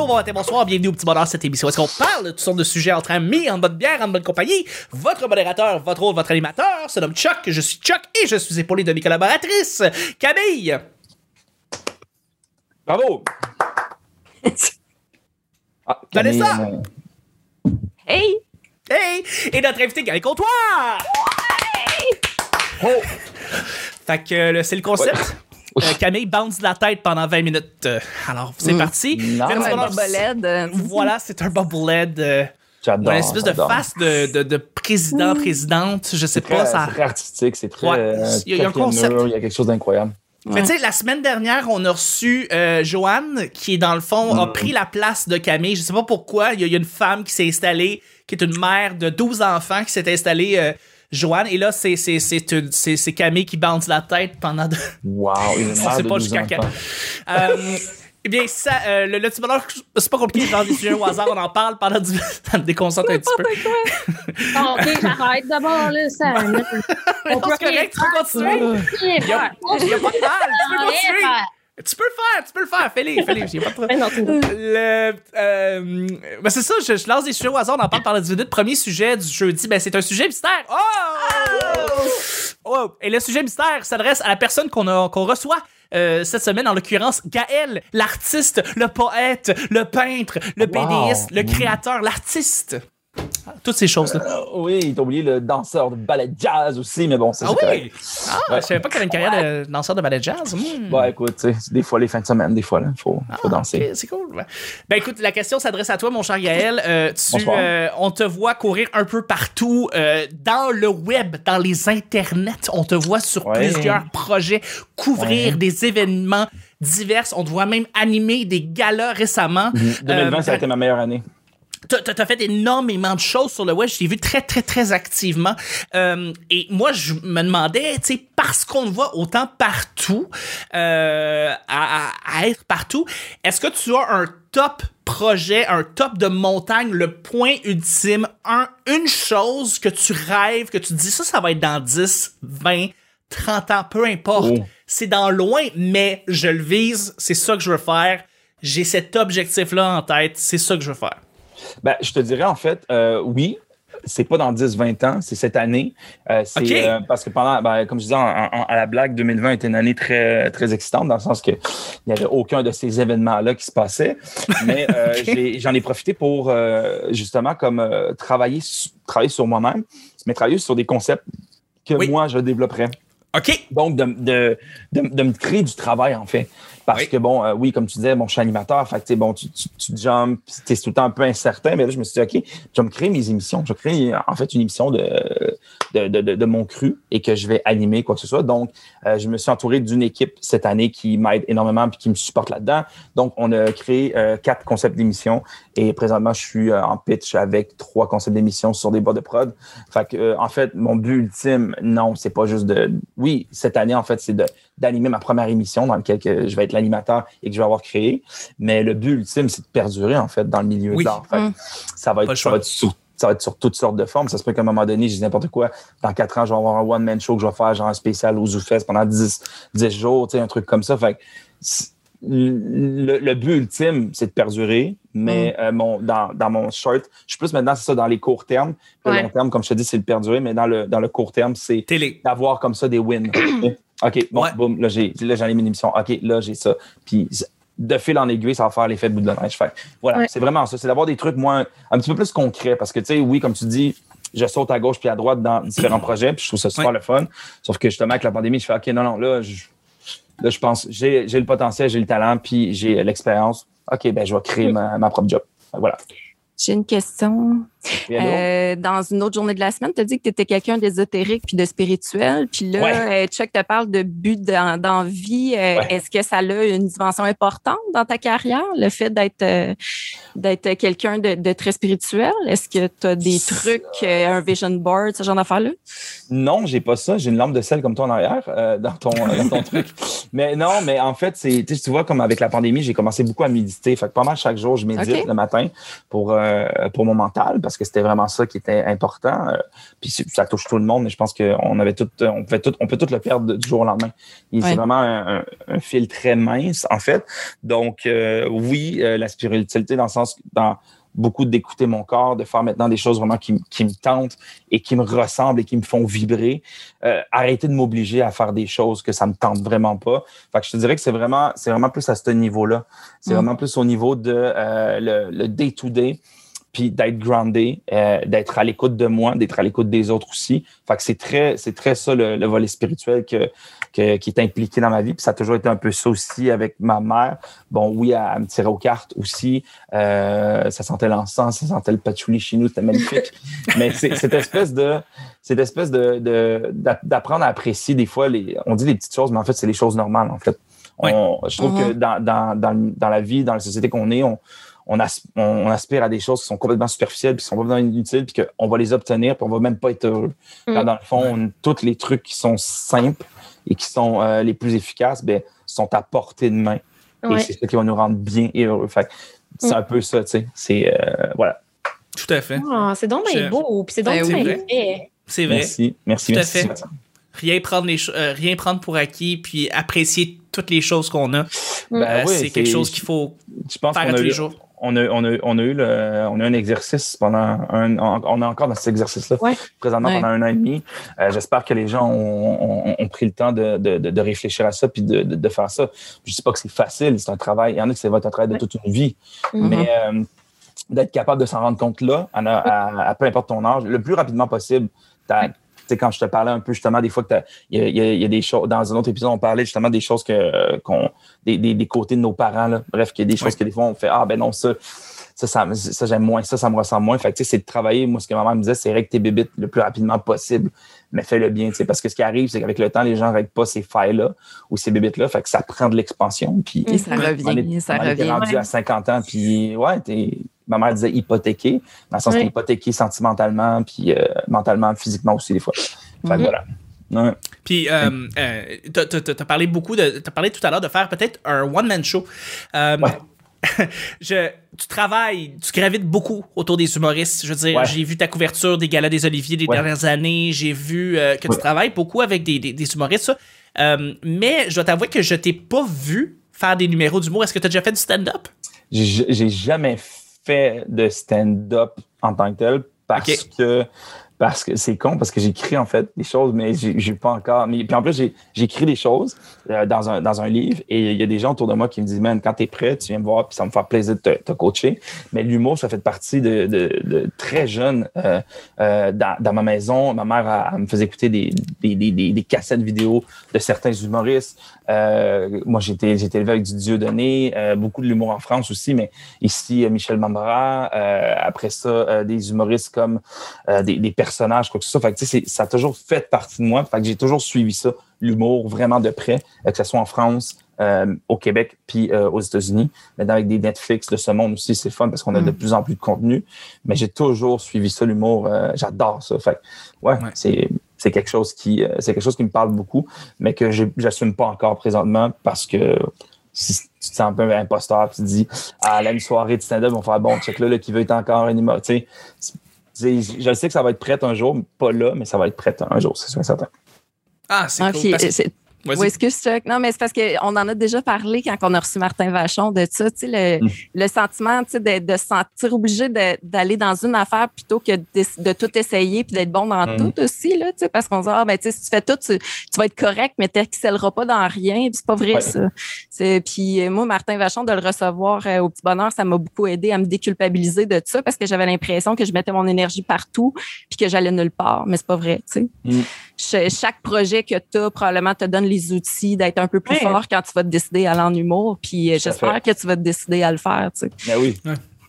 bonjour, bon matin, bonsoir, bienvenue au petit bonheur cette émission. Est-ce qu'on parle de toutes sortes de sujets entre amis, en bonne bière, en bonne compagnie? Votre modérateur, votre hôte, votre animateur se nomme Chuck, je suis Chuck et je suis épaulé de mes collaboratrices, Camille. Bravo! Ah, Vanessa! Hey! Hey! Et notre invité, Gary Comptoir! Oh! Fait que euh, c'est le concept. Euh, Camille bounce de la tête pendant 20 minutes. Euh, alors, c'est parti. Nice. Faites Comme du un bobelette. euh, Voilà, c'est un bobblehead. Euh, J'adore. une espèce de face de, de, de président, présidente. Je sais C'est pas, ça. c'est très artistique, c'est très. Ouais. euh, Il y a- il y a un concept. Il y a quelque chose d'incroyable. Mais tu sais, la semaine dernière, on a reçu euh, Joanne, qui, dans le fond, a Mm. pris la place de Camille. Je sais pas pourquoi. Il y, a- il y a une femme qui s'est installée, qui est une mère de 12 enfants, qui s'est installée, euh, Joanne. Et là, c'est, c'est, c'est, une- c'est, c'est Camille qui bounce la tête pendant... De... Wow, On sait de pas 12 jusqu'à quand. Euh, eh bien, ça, euh, le, le petit bonheur, c'est pas compliqué, genre des sujets au hasard, on en parle pendant du... ça me déconcentre un petit peu. Bon, ok, j'arrête d'abord, là, ça. Mais non, c'est correct, tu peux continuer. Il y a, il pas de mal, tu peux continuer. Tu peux le faire, tu peux le faire. Fais-les, fais-les. A pas de problème. Le, euh, ben c'est ça, je, je lance des sujets au hasard, on en parle pendant 10 minutes. Premier sujet du jeudi, ben c'est un sujet mystère. Oh! Oh! Et le sujet mystère s'adresse à la personne qu'on a- qu'on reçoit euh, cette semaine, en l'occurrence Gaël, l'artiste, le poète, le peintre, le Wow. BDiste, le créateur, l'artiste. Ah, Toutes ces choses-là. Euh, oui, t'as oublié le danseur de ballet jazz aussi, mais bon, Ah c'est oui! correct. Ah, je savais pas qu'il avait une carrière de danseur de ballet jazz. Bon, écoute, des fois les fins de semaine, des fois, là, faut, faut danser. C'est cool. Ben écoute, la question s'adresse à toi, mon cher Gaël. Euh, tu, euh, on te voit courir un peu partout euh, dans le web, dans les internets. On te voit sur Ouais. plusieurs projets, couvrir Ouais. des événements divers. On te voit même animer des galas récemment. 2020, Euh, ça a été ma meilleure année. T'as t'as fait énormément de choses sur le web. Je t'ai vu très, très, très activement. Euh, et moi, je me demandais, tu sais, parce qu'on te voit autant partout, euh, à, à- à être partout, est-ce que tu as un top projet, un top de montagne, le point ultime, un, une chose que tu rêves, que tu dis, ça, ça va être dans 10, 20, 30 ans, peu importe. Oh. C'est dans loin, mais je le vise, c'est ça que je veux faire. J'ai cet objectif-là en tête, c'est ça que je veux faire. Ben, je te dirais, en fait, euh, oui. C'est pas dans 10-20 ans, c'est cette année. Euh, c'est euh, parce que pendant, ben, comme je disais, en- en- à la blague, 2020 était une année très, très excitante dans le sens que il n'y avait aucun de ces événements-là qui se passaient. Mais euh, j'en ai, profité pour justement comme travailler, travailler sur moi-même, mais travailler sur des concepts que Oui. moi je développerais. OK. Donc, de, de, de, de me créer du travail, en fait. Parce Oui. que, bon, euh, oui, comme tu disais, bon, je suis animateur, fait que, tu bon, tu, tu, tu jumps, c'est tout le temps un peu incertain, mais là, je me suis dit, OK, je vais me créer mes émissions. Je vais créer, en fait, une émission de, de, de, de, de mon cru et que je vais animer, quoi que ce soit. Donc, euh, je me suis entouré d'une équipe cette année qui m'aide énormément puis qui me supporte là-dedans. Donc, on a créé euh, quatre concepts d'émissions et présentement, je suis en pitch avec trois concepts d'émissions sur des bas de prod. Fait que, en fait, mon but ultime, non, c'est pas juste de. Oui, cette année, en fait, c'est d'animer ma première émission dans laquelle que je vais être l'animateur et que je vais avoir créé. Mais le but ultime, c'est de perdurer, en fait, dans le milieu Oui. de l'art. Mm. Ça va être, ça choix. va être sur ça va être sur toutes sortes de formes. Ça se peut qu'à un moment donné, je dise n'importe quoi. Dans quatre ans, je vais avoir un one-man show que je vais faire, genre un spécial au ZooFest pendant 10, 10 jours, tu sais, un truc comme ça. Fait que c'est- le, le but ultime, c'est de perdurer, mais Mm. euh, mon, dans, dans mon short, je suis plus maintenant, c'est ça, dans les courts termes. Le Ouais. long terme, comme je te dis, c'est de perdurer, mais dans le, dans le court terme, c'est Télé. d'avoir comme ça des wins. OK, bon, Ouais. boum, là, j'ai, là, j'en ai mis une émission. OK, là, j'ai ça. Puis, de fil en aiguille, ça va faire l'effet de bout de neige. Fait, voilà, Ouais. c'est vraiment ça. C'est d'avoir des trucs moins, un petit peu plus concrets parce que, tu sais, oui, comme tu dis, je saute à gauche puis à droite dans différents projets, puis je trouve ça super Ouais. le fun. Sauf que justement, avec la pandémie, je fais OK, non, non, là, je, là, je pense, j'ai, j'ai le potentiel, j'ai le talent, puis j'ai l'expérience. OK, ben, je vais créer ma, ma propre job. Voilà. J'ai une question. Euh, dans une autre journée de la semaine, tu as dit que tu étais quelqu'un d'ésotérique puis de spirituel. Puis là, Ouais. euh, Chuck te parle de but dans, dans vie. Euh, Ouais. Est-ce que ça a une dimension importante dans ta carrière, le fait d'être d'être quelqu'un de, de très spirituel? Est-ce que tu as des trucs, un vision board, ce genre d'affaires-là? Non, j'ai pas ça. J'ai une lampe de sel comme toi en arrière euh, dans ton, dans ton truc. Mais non, mais en fait, c'est, tu vois, comme avec la pandémie, j'ai commencé beaucoup à méditer. Fait que pas mal chaque jour, je médite le matin pour, euh, pour mon mental. Parce que c'était vraiment ça qui était important. Euh, puis ça touche tout le monde, mais je pense qu'on avait tout, on pouvait tout, on peut tout le perdre du jour au lendemain. Ouais. C'est vraiment un, un- un fil très mince, en fait. Donc, euh, oui, euh, la spiritualité dans le sens, dans beaucoup d'écouter mon corps, de faire maintenant des choses vraiment qui, me tentent et qui me ressemblent et qui me font vibrer. Euh, arrêter de m'obliger à faire des choses que ça me tente vraiment pas. Fait que je te dirais que c'est vraiment, c'est vraiment plus à ce niveau-là. C'est Mm. vraiment plus au niveau de euh, le- le day-to-day, puis d'être groundé, euh, d'être à l'écoute de moi, d'être à l'écoute des autres aussi. Fait que c'est très, c'est très ça le, le volet spirituel que, que- qui est impliqué dans ma vie. Puis ça a toujours été un peu ça aussi avec ma mère. Bon, oui, elle, elle me tirait aux cartes aussi. Euh, ça sentait l'encens, ça sentait le patchouli chez nous, c'était magnifique. Mais c'est cette espèce de, cette espèce de, de- d'a- d'apprendre à apprécier des fois les, on dit les petites choses, mais en fait c'est les choses normales en fait. On- je trouve que dans, dans, dans, dans la vie, dans la société qu'on est, on, on, as- on, on aspire à des choses qui sont complètement superficielles, puis qui sont complètement inutiles, puis qu'on va les obtenir, puis on va même pas être heureux. Mm. dans le fond, on- tous les trucs qui sont simples et qui sont euh, les plus efficaces, ben, sont à portée de main. Et c'est ça qui va nous rendre bien et heureux. Fait c'est Mm. un peu ça, tu sais. C'est, euh, voilà. Tout à fait. Ah, c'est donc bien beau, puis c'est donc Ben bien oui. C'est vrai. Merci, merci, Tout à merci. fait. Rien prendre, les euh, rien prendre pour acquis, puis apprécier toutes les choses qu'on a. Ben Euh, oui, c'est quelque chose qu'il faut Je pense faire qu'on à a tous les jours. On a, on, a, on a eu le, on a eu un exercice pendant un, on on est encore dans cet exercice-là Ouais. présentement Ouais. pendant un an et demi. Euh, J'espère que les gens ont, ont- ont pris le temps de, de, de- de réfléchir à ça puis de, faire ça. Je dis pas que c'est facile, c'est un travail. Il y en a va être un travail de toute une vie, Mhm. mais euh, d'être capable de s'en rendre compte là, à, à- à peu importe ton âge, le plus rapidement possible. Sais, quand je te parlais un peu justement des fois que t'as- il y a, y y des choses dans un autre épisode on parlait justement des choses que euh, qu'on des, des, des côtés de nos parents là. bref qu'il y a des choses Ouais. que des fois on fait ah ben non ça ça, ça, ça, j'aime moins, ça, ça me ressemble moins. Fait que, tu sais, c'est de travailler. Moi, ce que ma mère me disait, c'est règle tes bébites le plus rapidement possible, mais fais-le bien, tu sais, parce que ce qui arrive, c'est qu'avec le temps, les gens règlent pas ces failles-là ou ces bébites-là. Fait que ça prend de l'expansion. Puis, Et ça revient, est, ça on revient. rendu à 50 ans, puis ouais, t'es- ma mère disait hypothéqué, dans le sens que hypothéqué sentimentalement, puis euh, mentalement, physiquement aussi, des fois. Fait que Mhm. voilà. Ouais. Puis, euh, euh, t'as- parlé beaucoup de. T'as parlé tout à l'heure de faire peut-être un one-man show. Euh, Ouais. je, tu travailles, tu gravites beaucoup autour des humoristes. Je veux dire, Ouais. j'ai vu ta couverture des galas des Oliviers des Ouais. dernières années. J'ai vu euh, que tu travailles beaucoup avec des, des, des humoristes. ça. Euh, mais je dois t'avouer que je t'ai pas vu faire des numéros d'humour. Est-ce que tu as déjà fait du stand-up? J'ai j'ai jamais fait de stand-up en tant que tel parce que parce que c'est con parce que j'écris en fait des choses mais j'ai pas encore mais puis en plus j'écris des choses euh, dans un dans un livre et il y a des gens autour de moi qui me disent man quand t'es prêt tu viens me voir puis ça me fait plaisir de te, coacher. Mais l'humour ça fait partie de, de, très jeune euh, euh, dans, dans ma maison. Ma mère me faisait écouter des des, des, des, cassettes vidéo de certains humoristes. Moi j'étais élevé avec du Dieu donné beaucoup de l'humour en France aussi mais ici Michel Mambra après ça des humoristes comme des, des personnages quoi que ce soit fait que, c'est- ça a toujours fait partie de moi fait que j'ai toujours suivi ça l'humour vraiment de près euh, que ce soit en France euh, au Québec puis euh, aux États-Unis maintenant avec des Netflix de ce monde aussi c'est fun parce qu'on a de Mm. plus en plus de contenu mais j'ai toujours suivi ça l'humour euh, j'adore ça fait que, ouais, Ouais. c'est c'est quelque chose qui c'est quelque chose qui me parle beaucoup mais que j'assume pas encore présentement parce que si tu te sens un peu imposteur, tu te dis, ah, là, une soirée de stand-up, on va faire bon, check là, là, qui veut être encore un. Tu sais, je sais que ça va être prêt un jour, pas là, mais ça va être prêt un jour, c'est sûr et certain. Ah, c'est Ah, cool. Oui, excuse Chuck. Non, mais c'est parce qu'on en a déjà parlé quand on a reçu Martin Vachon de ça, tu sais, le, Mm. le sentiment tu sais, de, de se sentir obligé d'aller dans une affaire plutôt que de, de tout essayer puis d'être bon dans Mm. tout aussi, là, tu sais, parce qu'on se dit, ah, ben, tu sais, si tu fais tout, tu, tu vas être correct, mais tu n'excelleras pas dans rien. Puis c'est pas vrai, Ouais. ça. Puis euh, moi, Martin Vachon, de le recevoir euh, au petit bonheur, ça m'a beaucoup aidé à me déculpabiliser de ça parce que j'avais l'impression que je mettais mon énergie partout puis que j'allais nulle part. Mais c'est pas vrai, tu sais. Mm. Ch- chaque projet que tu as probablement te donne les outils d'être un peu plus Ouais. fort quand tu vas te décider à aller en humour. Puis euh, j'espère que tu vas te décider à le faire. Tu sais. Mais oui.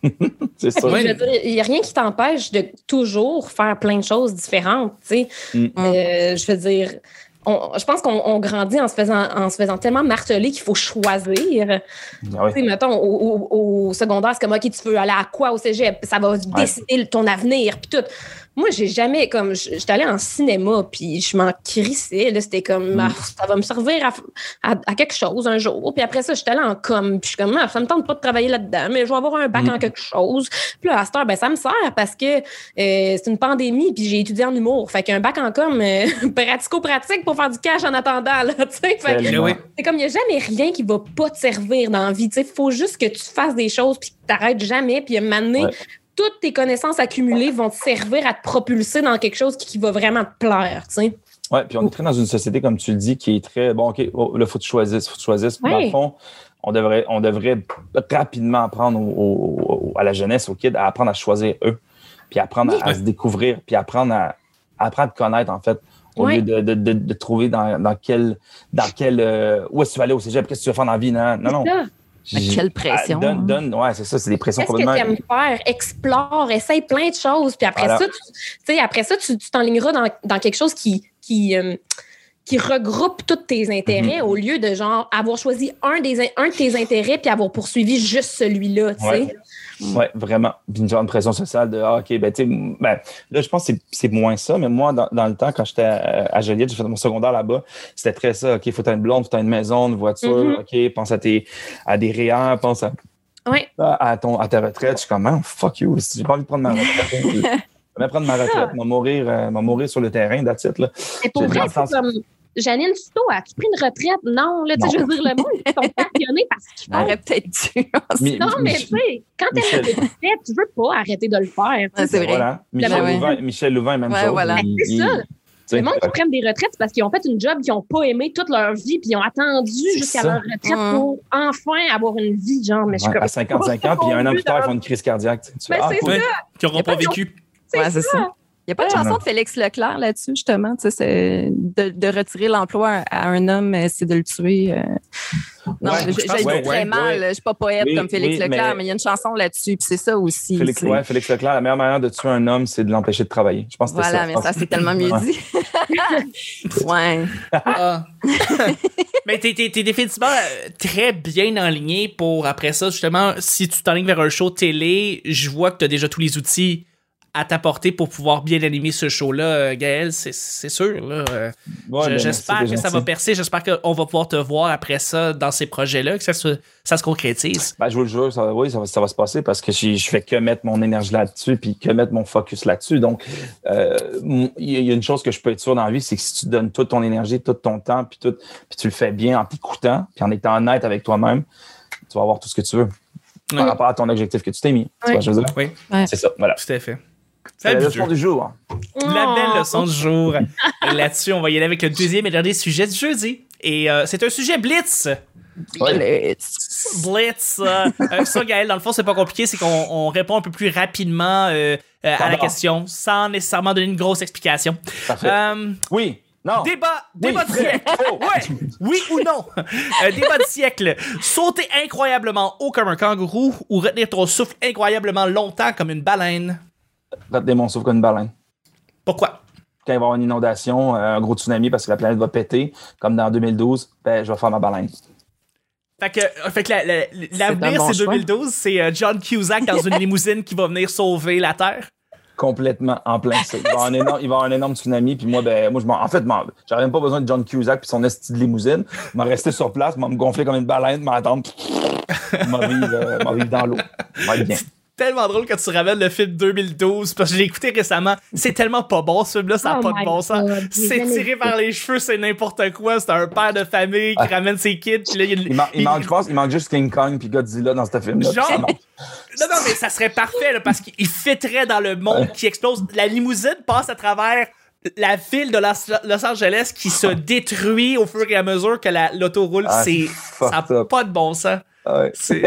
c'est ça. Il n'y a rien qui t'empêche de toujours faire plein de choses différentes. tu sais. Mm. Euh, je veux dire, on- je pense qu'on on grandit en se faisant, en se faisant tellement marteler qu'il faut choisir. Ah oui. Tu sais, mettons, au, au- au secondaire, c'est comme, OK, tu veux aller à quoi au cégep? Ça va décider ton avenir, puis tout. Moi, j'ai jamais, comme, j'étais allée en cinéma, puis je m'en crissais, c'était comme, Mm. ah, ça va me servir à, à- à quelque chose un jour. Puis après ça, j'étais allée en com, puis je suis comme, ah, ça me tente pas de travailler là-dedans, mais je vais avoir un bac Mm. en quelque chose. Puis là, à cette heure, ben, ça me sert parce que euh, c'est une pandémie, puis j'ai étudié en humour. Fait qu'un bac en com, euh, pratico-pratique pour faire du cash en attendant, là. Fait oui. c'est comme il n'y a jamais rien qui va pas te servir dans la vie. Il faut juste que tu fasses des choses puis que tu n'arrêtes jamais. Puis à un moment donné, Ouais. toutes tes connaissances accumulées vont te servir à te propulser dans quelque chose qui, qui va vraiment te plaire. tu sais. Ouais, puis on est très dans une société, comme tu le dis, qui est très bon, OK, oh, là, faut que tu choisisses, faut que tu choisisses. Dans le fond, on devrait, on devrait rapidement apprendre au- au- au- à la jeunesse, aux kids, à apprendre à choisir eux, puis apprendre à, à se découvrir, puis apprendre à, à apprendre à te connaître, en fait, au Ouais. lieu de, de, de, de trouver dans, dans quel, dans quel, euh, où est-ce que tu vas aller au cégep, qu'est-ce que tu vas faire dans la vie, non, non, non. Quelle pression, Ah, Donne, hein? donne, ouais, c'est ça, c'est des pressions Qu'est-ce que tu aimes faire? Explore, essaye plein de choses. Puis après Voilà. ça, tu, après ça, tu tu t'enligneras dans, dans quelque chose qui, qui, euh, qui regroupe tous tes intérêts Mhm. au lieu de genre avoir choisi un, des, un de tes intérêts puis avoir poursuivi juste celui-là. tu sais? Ouais. Oui, vraiment. Puis une genre de pression sociale de ah, OK, ben, tu sais, ben, là, je pense que c'est- moins ça, mais moi, dans, dans le temps, quand j'étais à, à Joliette, j'ai fait mon secondaire là-bas, c'était très ça. OK, faut tu une blonde, faut tu une maison, une voiture, Mhm. OK, pense à, tes, à des REER, pense à, Ouais. à, ton, à ta retraite. Je suis comme, Man, fuck you, si j'ai pas envie de prendre ma retraite. Je vais prendre ma retraite, je vais mourir, euh, mourir sur le terrain, that's it, là. Mais pour J'ai vrai, dans le c'est sens- comme Janine Souto, as-tu pris une retraite? Non, là, tu sais, je veux dire, le monde, ils sont passionnés parce qu'ils font. Peut-être dû. Non, mais tu sais, quand t'es Michel. fait, tu veux pas arrêter de le faire. Ouais, c'est vrai. Voilà. Michel, ouais. Louvain, Michel Louvain, même Ouais, chose. voilà. Il- Ben, c'est il- ça. Le monde qui prennent des retraites, c'est parce qu'ils ont fait une job qu'ils n'ont pas aimé toute leur vie, puis ils ont attendu C'est jusqu'à ça. leur retraite Mm. pour enfin avoir une vie, genre. Mais je suis Ouais, comme. à 55 ans, puis un an plus tard, ils font une crise cardiaque. tu fais, Ben, ah, c'est. Ouais, qui n'auront pas vécu. C'est Ouais, c'est ça. Il n'y a pas de chanson de Félix Leclerc là-dessus, justement. Tu sais, c'est de, de retirer l'emploi à un homme, euh, c'est de le tuer. euh. Non, Ouais, je, très ouais, mal. ouais. Je suis pas poète Oui, comme Félix oui, Leclerc, mais- mais il y a une chanson là-dessus. Puis c'est ça aussi. Félix, tu sais. ouais, Félix Leclerc, la meilleure manière de tuer un homme, c'est de l'empêcher de travailler. Je pense que Voilà, ça. mais ça, c'est tellement mieux Ouais. dit. ouais. Ah. Mais t'es, t'es, t'es définitivement euh, très bien enligné pour après ça, justement, si tu t'enlignes vers un show télé, je vois que t'as déjà tous les outils à t'apporter pour pouvoir bien animer ce show-là, euh, Gaël, c'est, c'est sûr. Là, euh, Ouais, j'espère que ça va percer, j'espère qu'on va pouvoir te voir après ça dans ces projets-là, que ça se, ça se concrétise. Ben, je vous le jure, ça, oui, ça va, ça va se passer parce que je je fais que mettre mon énergie là-dessus puis que mettre mon focus là-dessus. Donc, euh, il y, a- il y a une chose que je peux être sûr dans la vie, c'est que si tu donnes toute ton énergie, tout ton temps, puis tout, puis tu le fais bien en t'écoutant, puis en étant honnête avec toi-même, tu vas avoir tout ce que tu veux par rapport à ton objectif que tu t'es mis. Tu Ouais. vois, ce que je veux dire? Oui, Ouais. C'est ça, voilà. tout à fait. C'est la leçon du jour. La belle Oh. leçon du jour. Et là-dessus, on va y aller avec le deuxième et dernier sujet du jeudi. Et euh, c'est un sujet blitz. Ouais. Blitz. euh, ça, Gaël, dans le fond, c'est pas compliqué, c'est qu'on on répond un peu plus rapidement euh, euh, à la question, sans nécessairement donner une grosse explication. Parfait. Euh, Oui, non. débat, Oui, débat du siècle. faux. Ouais, oui ou non? Euh, débat du siècle. Sauter incroyablement haut comme un kangourou ou retenir ton souffle incroyablement longtemps comme une baleine? Retenez mon souffle comme une baleine. Pourquoi? Quand il va y avoir une inondation, euh, un gros tsunami parce que la planète va péter, comme dans 2012, ben, je vais faire ma baleine. Fait que, euh, fait que la- la- l'avenir, bon c'est choix. 2012, c'est euh, John Cusack dans une limousine qui va venir sauver la Terre. Complètement en plein ça. Il va y avoir un énorme, avoir un tsunami, puis moi, ben, moi je m'en- en fait, m'en- j'aurais même pas besoin de John Cusack puis son esti de limousine. Je m'en rester sur place, m'en me gonfler comme une baleine, m'attendre, m'en vivre, euh, m'en vivre dans l'eau. Bien. Tellement drôle quand tu ramènes le film 2012, parce que je l'ai écouté récemment. C'est tellement pas bon, ce film-là, ça n'a Oh pas de bon sens. C'est tiré par les cheveux, c'est n'importe quoi. C'est un père de famille qui Ah. ramène ses kids, puis là, il y a une- Il, man- il il- manque, je pense, il manque juste King Kong puis Godzilla dans ce film-là. Genre- Ça manque. Non, non, mais ça serait parfait, là, parce qu'il fitterait dans le monde qui explose. La limousine passe à travers la ville de Los, Angeles qui se détruit au fur et à mesure que la- l'auto roule. Ah, c'est, ça n'a pas de bon sens. Ouais. C'est,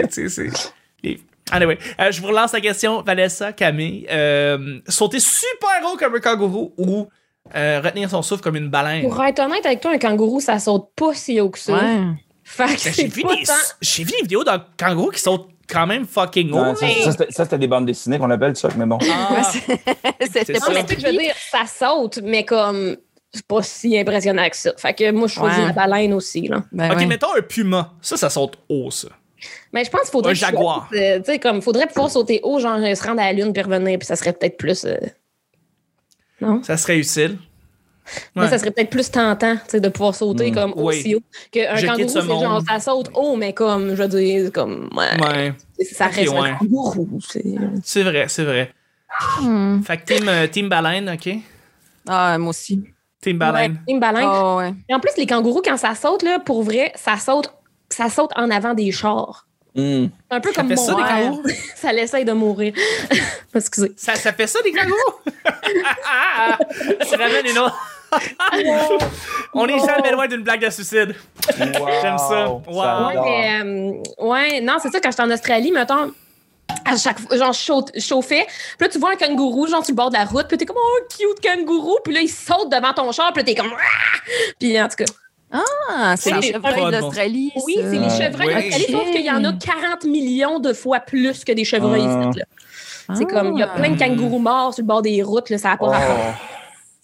Anyway, euh, je vous relance la question, Vanessa, Camille. Euh, sauter super haut comme un kangourou ou euh, retenir son souffle comme une baleine? Pour être honnête avec toi, un kangourou, ça saute pas si haut que ça. Ouais. Fait que Ben, j'ai, c'est vu pas des, tant- j'ai vu des vidéos d'un kangourou qui saute quand même fucking haut. Ça, ça, c'était- ça, c'était des bandes dessinées qu'on appelle ça, mais bon. Ah, C'était ça. mais je veux dire, ça saute, mais comme c'est pas si impressionnant que ça. Fait que moi, je choisis Ouais. la baleine aussi, là. Ben ok, ouais. mettons un puma. Ça, ça saute haut, ça. Mais je pense qu'il faudrait. Un jaguar. euh, Tu sais, comme, faudrait pouvoir sauter haut, genre, se rendre à la lune puis revenir, puis ça serait peut-être plus. euh, Non? Ça serait utile. Ça serait peut-être plus tentant, tu sais, de pouvoir sauter Mm. comme Oui. aussi haut. Qu'un kangourou, ce c'est genre, ça saute haut, mais comme, je veux dire, comme, ouais, Ouais, ça reste ouais. un kangourou. c'est- vrai, c'est vrai. Hmm. Fait que team, euh, team baleine, ok? Ah, moi aussi. Team baleine. Ouais, une baleine. Ouais. Et en plus, les kangourous, quand ça saute, là, pour vrai, ça saute, ça saute en avant des chars. Hmm. Un peu Ça comme fait mon ça, des père. kangourous? ça l'essaye de mourir. Excusez. Ça, ça fait ça, des kangourous? tu ramènes une autre. On est jamais loin d'une blague de suicide. J'aime ça. Wow. Ouais, mais, euh, ouais, non, c'est ça, quand j'étais en Australie, mettons, à chaque fois, genre, je chauffais, puis là, tu vois un kangourou, genre, sur le bord de la route, puis t'es comme, oh, cute kangourou, puis là, il saute devant ton char, puis là, t'es comme, Ah! puis en tout cas, Ah, c'est les chevreuils l'Australie. oui, c'est les chevreuils d'Australie, sauf qu'il y en a 40 millions de fois plus que des chevreuils Ah. ici, là. C'est comme, il y a plein de kangourous morts sur le bord des routes, là, ça n'a pas Oh, rapport.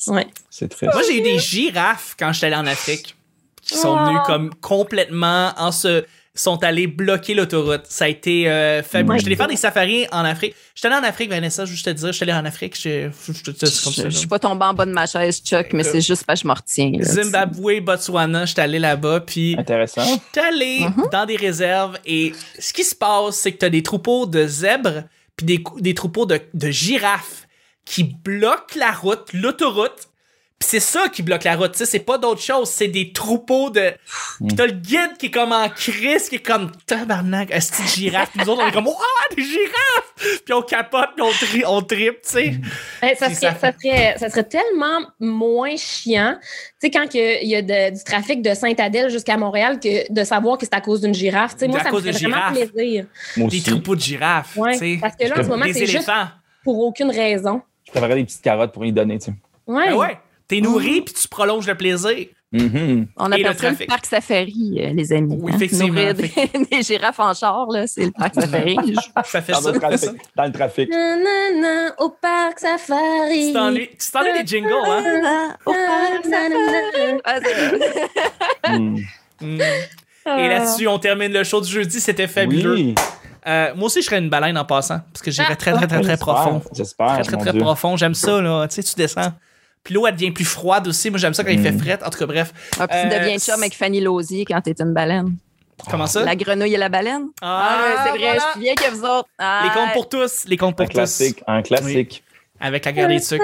Ouais. c'est triste. Moi, j'ai eu des girafes quand j'étais allé en Afrique qui sont Oh. venus comme complètement en se sont allés bloquer l'autoroute. Ça a été euh, fabuleux. J'étais allé faire des safaris en Afrique. J'étais allé en Afrique, Vanessa, juste te dire, j'étais allé en Afrique, je je- je- je-. Je, je suis pas tombée en bas de ma chaise, Chuck, mais c'est juste parce que je me retiens. là, Zimbabwe, Botswana, j'étais allé là-bas, puis Intéressant. j'étais allé dans des réserves et ce qui se passe, c'est que t'as des troupeaux de zèbres puis des, des troupeaux de, de girafes qui bloquent la route, l'autoroute. C'est ça qui bloque la route, tu sais, c'est pas d'autre chose, c'est des troupeaux de... Puis t'as le guide qui est comme en crise, qui est comme tabarnak, un petit girafe. Nous autres, on est comme, oh, des girafes! Puis on capote, puis on, tri on tripe, tu sais. Ben, ça, serait, ça- ça, serait, ça serait tellement moins chiant, tu sais, quand que il y a de- du trafic de Sainte-Adèle jusqu'à Montréal, que de savoir que c'est à cause d'une girafe. Tu sais, moi, ça me fait vraiment girafes. plaisir. Moi Des aussi. troupeaux de girafes, Ouais, tu sais. parce que là, en ce moment, c'est juste éléphants. pour aucune raison. Je préférerais des petites carottes pour y donner, tu sais. Ouais. Ben ouais, t'es nourri, puis tu prolonges le plaisir. Mhm. On appelle ça le parc safari, euh, les amis. Oui, hein. effectivement. Des, des girafes en char, là, c'est le parc safari. Ça fait Dans, ça. le trafic, dans le trafic. Nanana, au parc safari. Tu t'ennuies des jingles, hein? Ah, au parc safari. Ah, Hmm. Mm. Et là-dessus, on termine le show du jeudi. C'était fabuleux. Oui. Euh, moi aussi, je serais une baleine en passant. Parce que j'irais Ah, très, très, très, très J'espère, profond. J'espère. Très, très, très profond. J'aime ça, là. Tu sais, tu descends. Puis l'eau, elle devient plus froide aussi. Moi, j'aime ça quand il fait Mm. fret. En tout cas, bref. Ah, puis tu Euh, deviens chum avec Fanny Lausier quand t'es une baleine. Comment ça? La grenouille et la baleine? Ah, ouais, c'est vrai, voilà. je suis bien que vous autres. Ah, Les comptes pour tous. Les comptes Un pour tous. classique. Un classique. Avec la guerre des sucres.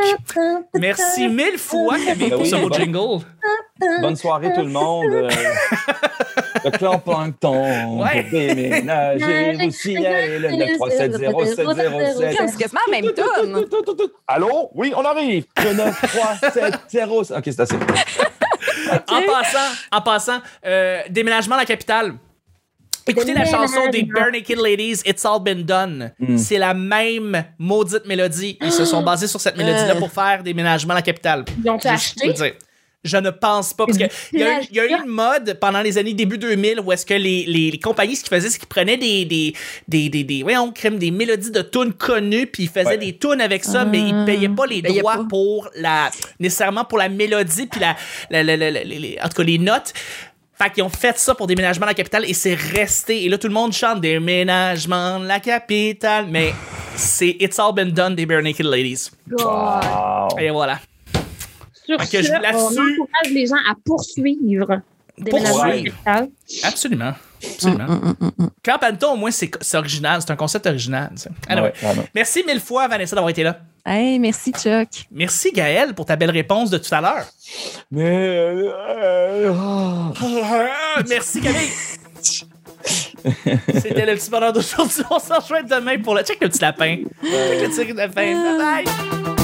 Merci mille fois, Camille, Ben pour ce beau bon. jingle. Bonne soirée tout le monde. Le clan plancton Ouais. pour déménager. Vous signalez le 9370707. C'est? Quasiment la même tonne. Allô? Oui, on arrive. Le 93707. OK, c'est assez. En passant, en passant, euh, déménagement à la capitale. Écoutez la chanson des Bare Naked Ladies, It's All Been Done. Mm. C'est la même maudite mélodie. Ils se sont basés sur cette mélodie-là Euh. pour faire déménagement à la capitale. Ils ont acheté? Je ne pense pas. Parce que il y, a eu- il y a eu une mode pendant les années début 2000 où est-ce que les, les, les compagnies, ce qu'ils faisaient, c'est qu'ils prenaient des, des, des, des, des, voyons, crème, des mélodies de tunes connues, puis ils faisaient Ouais. des tunes avec ça, mais ils payaient pas les payaient droits pas. pour la, nécessairement pour la mélodie, puis la, la, la- la- la- les- en tout cas, les notes. Fait qu'ils ont fait ça pour déménagement à la capitale et c'est resté. Et là, tout le monde chante déménagement de la capitale, mais c'est It's All Been Done des Bare Naked Ladies. Wow. Et voilà. Sur ce, on encourage les gens à poursuivre. Poursuivre. Absolument. Absolument. Camp Anton, au moins, c'est c'est original. C'est un concept original. Anyway. Ouais. Merci mille fois, Vanessa, d'avoir été là. Hey, merci, Chuck. Merci, Gaël, pour ta belle réponse de tout à l'heure. Mais. euh, oh. Merci, Camille. C'était le petit bonheur d'aujourd'hui. On s'en rejoint demain pour le. Check le petit lapin. Check le petit lapin. Bye bye.